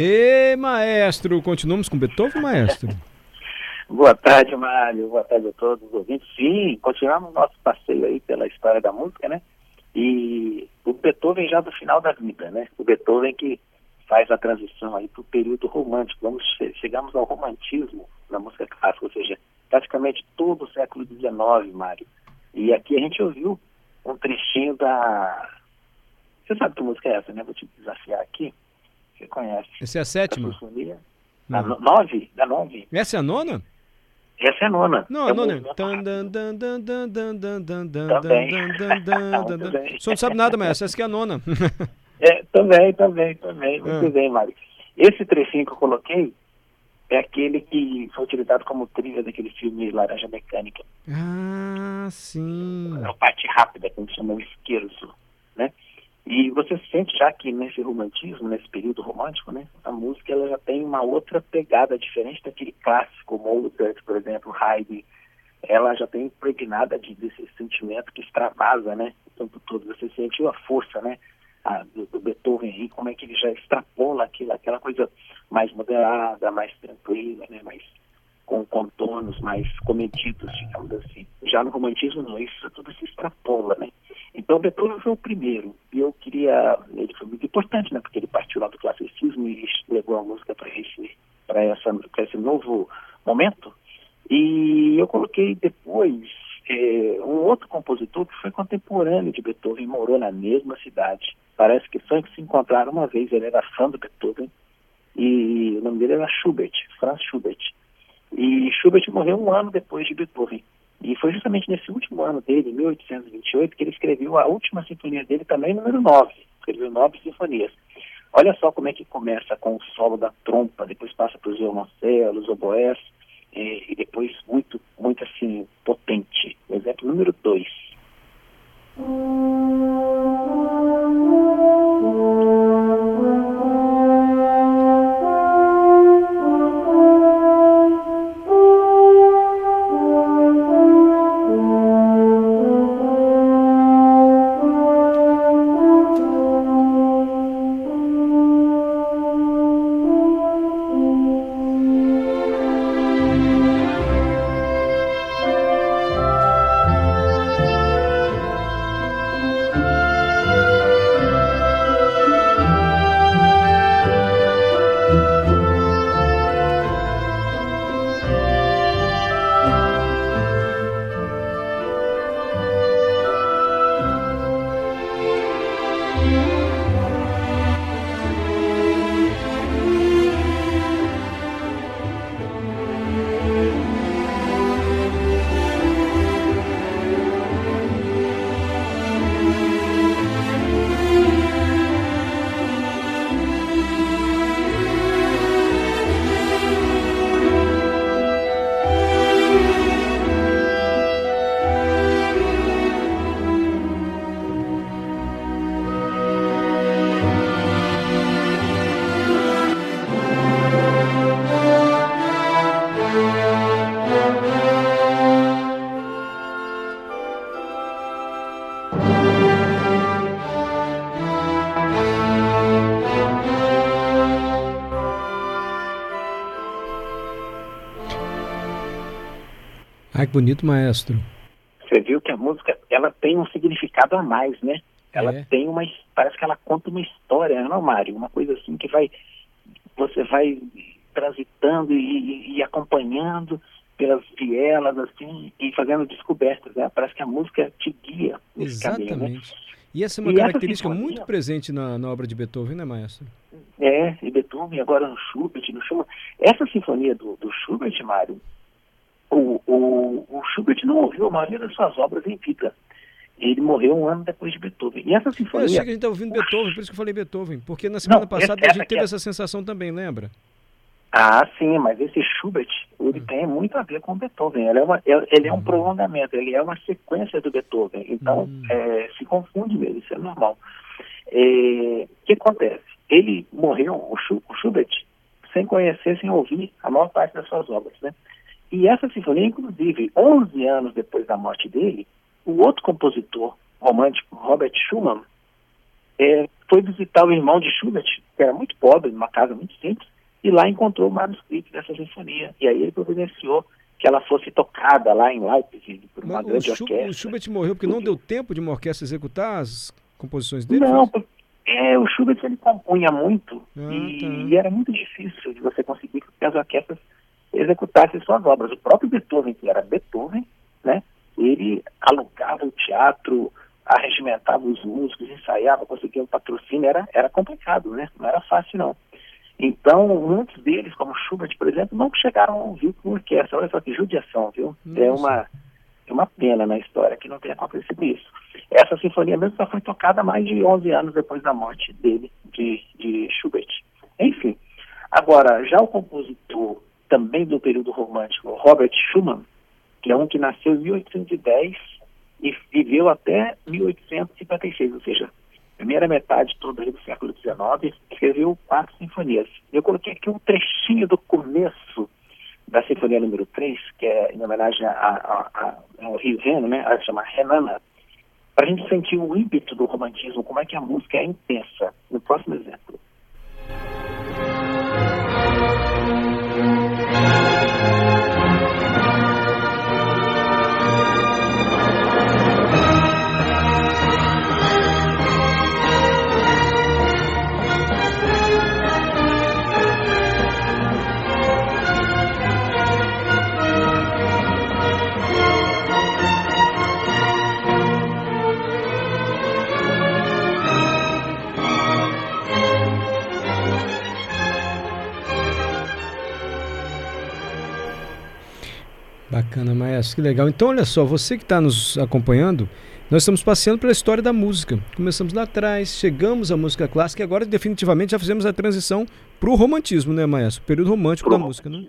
E maestro, continuamos com Beethoven, maestro? Boa tarde, Mário. Boa tarde a todos os ouvintes. Sim, continuamos nosso passeio aí pela história da música, né? E o Beethoven já do final da vida, né? O Beethoven que faz a transição aí para o período romântico. Vamos chegamos ao romantismo na música clássica, ou seja, praticamente todo o século XIX, Mário. E aqui a gente ouviu um trechinho da. Você sabe que música é essa, né? Vou te desafiar aqui. Você conhece. Essa é a sétima? Da nove? Da nove. Essa é a nona? Essa é a nona. Não, é a nona é. O senhor não sabe nada, mas essa que é a nona. é, também, também, também. Muito ah. bem, Mário. Esse trechinho que eu coloquei é aquele que foi utilizado como trilha daquele filme Laranja Mecânica. Ah, sim. É a parte rápida, que a gente chama o esquerdo, né? E você sente já que nesse romantismo, nesse período romântico, né, a música ela já tem uma outra pegada diferente daquele clássico Mozart, por exemplo, Haydn. Ela já tem impregnada de, desse sentimento que extravasa, né, o tempo todo. Você sentiu a força, né, a, do, do, Beethoven aí, como é que ele já extrapola aquilo, aquela coisa mais moderada, mais tranquila, né, mais com contornos mais comedidos, digamos assim. Já no romantismo não, isso tudo se extrapola, né. Então Beethoven foi o primeiro. E eu queria. Ele foi muito importante, né? Porque ele partiu lá do classicismo e levou a música para esse, esse novo momento. E eu coloquei depois é, um outro compositor que foi contemporâneo de Beethoven, morou na mesma cidade. Parece que foi que se encontraram uma vez, ele era fã do Beethoven, e o nome dele era Schubert, Franz Schubert. E Schubert morreu um ano depois de Beethoven. E foi justamente nesse ano dele, em 1828, que ele escreveu a última sinfonia dele, também número 9. Escreveu nove sinfonias. Olha só como é que começa com o solo da trompa, depois passa para os violoncelos, oboés, e, e depois muito, muito assim, potente. Exemplo número 2. Ai, que bonito, maestro. Você viu que a música, ela tem um significado a mais, né? Ela É. tem uma, parece que ela conta uma história, não, Mário? Uma coisa assim que vai, você vai transitando e, e- acompanhando pelas vielas, assim, e fazendo descobertas, né? Parece que a música te guia caminho, né? Exatamente. E essa é uma e característica sinfonia... muito presente na, na, obra de Beethoven, né, maestro? É, e Beethoven, agora no Schubert, no Schumann. Essa sinfonia do, do Schubert, Mário, o, o, o Schubert não ouviu a maioria das suas obras em vida. Ele morreu um ano depois de Beethoven. E essa sinfonia. Eu achei que a gente está ouvindo Beethoven, por isso que eu falei Beethoven. Porque na semana não, passada a gente teve é... essa sensação também, lembra? Ah, sim, mas esse Schubert, ele hum. tem muito a ver com Beethoven. Ele é, uma, ele é um hum. prolongamento, ele é uma sequência do Beethoven. Então, hum. é, se confunde mesmo, isso é normal. É, o que acontece? Ele morreu, o, Schubert, sem conhecer, sem ouvir a maior parte das suas obras, né? E essa sinfonia, inclusive, 11 anos depois da morte dele, o outro compositor romântico, Robert Schumann, é, foi visitar o irmão de Schubert, que era muito pobre, numa casa muito simples, e lá encontrou o manuscrito dessa sinfonia. E aí ele providenciou que ela fosse tocada lá em Leipzig por uma Mas grande o orquestra. O Schubert morreu porque não deu tempo de uma orquestra executar as composições dele? Não, é, o Schubert ele compunha muito ah, e, tá. e, era muito difícil de você conseguir que as orquestras executassem suas obras. O próprio Beethoven, que era Beethoven, né, ele alugava o teatro, arregimentava os músicos, ensaiava, conseguia um patrocínio, era, era complicado, né? Não era fácil não. Então, muitos deles, como Schubert, por exemplo, não chegaram a ouvir com orquestra. Olha só que judiação, viu? É uma, é uma pena na história que não tenha acontecido isso. Essa sinfonia mesmo só foi tocada mais de 11 anos depois da morte dele, de, de Schubert. Enfim, agora, já o compositor também do período romântico, Robert Schumann, que é um que nasceu em 1810 e viveu até 1856, ou seja, primeira metade toda do século XIX, escreveu quatro sinfonias. Eu coloquei aqui um trechinho do começo da sinfonia número 3, que é em homenagem a, a, a, ao Rio Reno, né? Ela chama Renana, para a gente sentir o ímpeto do romantismo, como é que a música é intensa. No próximo Bacana, Maestro, que legal. Então, olha só, você que está nos acompanhando, nós estamos passeando pela história da música. Começamos lá atrás, chegamos à música clássica e agora definitivamente já fizemos a transição para o romantismo, né, Maestro? O período romântico Pro da música, né?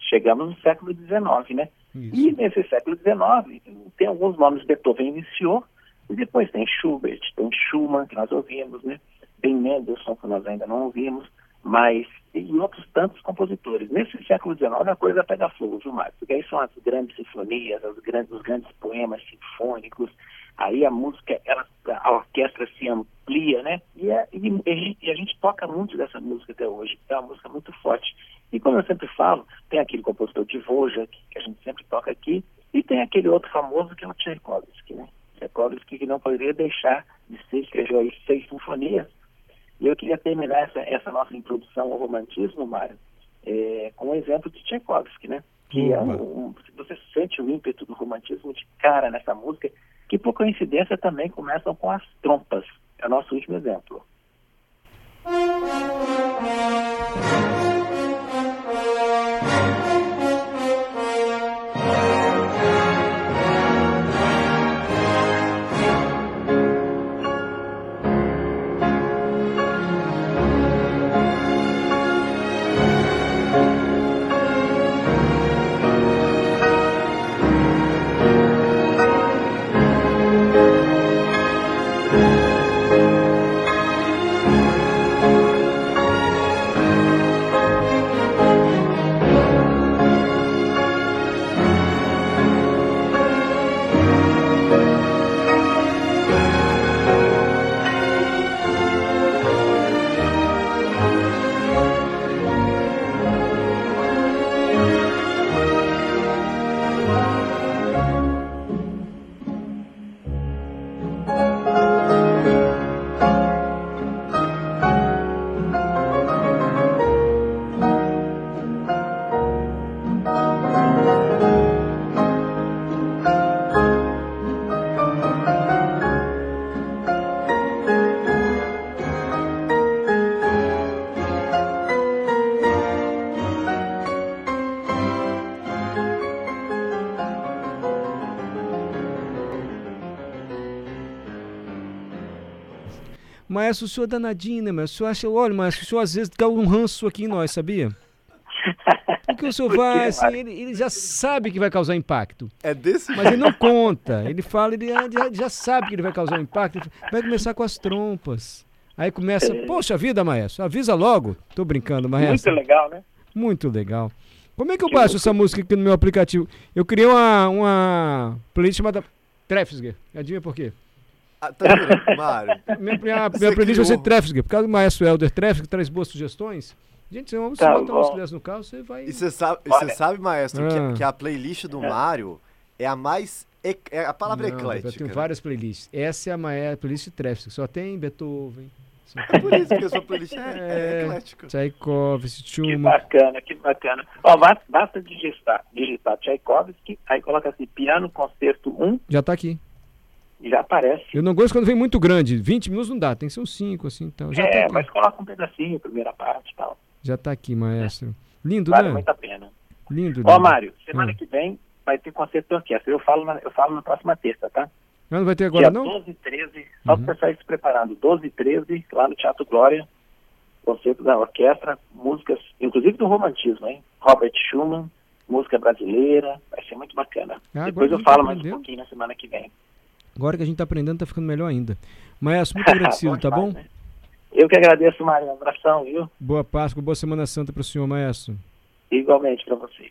Chegamos no século XIX, né? Isso. E nesse século XIX tem alguns nomes Beethoven iniciou, e depois tem Schubert, tem Schumann, que nós ouvimos, né? Tem Mendelssohn, que nós ainda não ouvimos, mas e outros tantos compositores. Nesse século XIX a coisa pega fogo, viu, Marcos? Porque aí são as grandes sinfonias, as grandes, os grandes poemas sinfônicos, aí a música, ela, a orquestra se amplia, né? E, é, e, e, a gente toca muito dessa música até hoje. É uma música muito forte. E como eu sempre falo, tem aquele compositor de Dvorak, que a gente sempre toca aqui, e tem aquele outro famoso que é o Tchaikovsky, né? Tchaikovsky que não poderia deixar de ser, escreveu aí seis sinfonias, e eu queria terminar essa, essa nossa introdução ao romantismo, Mário, é, com o um exemplo de Tchaikovsky, né? Que é um, um, você sente o ímpeto do romantismo de cara nessa música, que por coincidência também começam com as trompas. É o nosso último exemplo. Maestro, o senhor é danadinho, né, maestro? O senhor acha, olha, maestro, o senhor às vezes dá um ranço aqui em nós, sabia? Porque o senhor Por vai, assim, ele, ele já sabe que vai causar impacto. É desse Mas ele não conta. Ele fala, ele já, já sabe que ele vai causar impacto. Vai começar com as trompas. Aí começa, poxa vida, maestro, avisa logo. Tô brincando, Muito maestro. legal, né? Muito legal. Como é que eu baixo essa música aqui no meu aplicativo? Eu criei uma, uma playlist chamada Trefsger. Adivinha por quê? Ah, tá vendo, Mário? Minha, minha, playlist vai ser. Trefsger. Por causa do maestro Helder Trefsger, que traz boas sugestões. Gente, se você Tá botar umas crianças no carro, você vai... E você sabe, você sabe, maestro, que, Ah. que a playlist do Mário é a mais. ec- É a palavra Não, eclética. Eu tenho né? várias playlists. Essa é a maior playlist Trefsger. Só tem Beethoven, É por isso que a sua playlist é, é É. eclética. Tchaikovsky, Que Schumann. bacana, que bacana. Ó, basta, basta digitar, digitar Tchaikovsky, aí coloca assim, piano concerto 1, Já tá aqui. Já aparece. Eu não gosto quando vem muito grande. 20 minutos não dá, tem que ser uns 5, assim, então. Já, é, tá mas coloca um pedacinho, primeira parte e tal. já tá aqui, maestro. Lindo, Vale né? muito a pena. Lindo. Ó, Mário, semana Hum. que vem vai ter concerto de orquestra. Eu falo na, eu falo na próxima terça, tá? Ah, não vai ter agora, Dia não? 12 e 13, só Uhum. para sair se preparando. 12 e 13, lá no Teatro Glória, concerto da orquestra, músicas, inclusive do romantismo, hein? Robert Schumann, música brasileira, vai ser muito bacana. Ah, Depois eu falo mais um pouquinho na semana que vem. Agora que a gente tá aprendendo, tá ficando melhor ainda. Maestro, muito agradecido, tá bom? né? Eu que agradeço, Mário. Um abração, viu? Boa Páscoa, boa Semana Santa pro senhor, maestro. Igualmente para vocês.